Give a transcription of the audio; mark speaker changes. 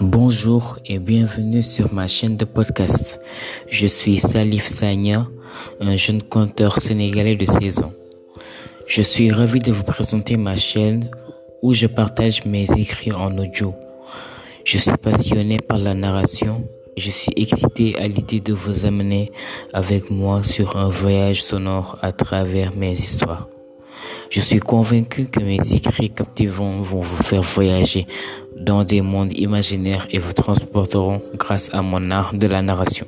Speaker 1: Bonjour et bienvenue sur ma chaîne de podcast. Je suis Salif Sanya, un jeune conteur sénégalais de 16 ans. Je suis ravi de vous présenter ma chaîne où je partage mes écrits en audio. Je suis passionné par la narration je suis excité à l'idée de vous amener avec moi sur un voyage sonore à travers mes histoires. Je suis convaincu que mes écrits captivants vont vous faire voyager dans des mondes imaginaires et vous transporteront grâce à mon art de la narration.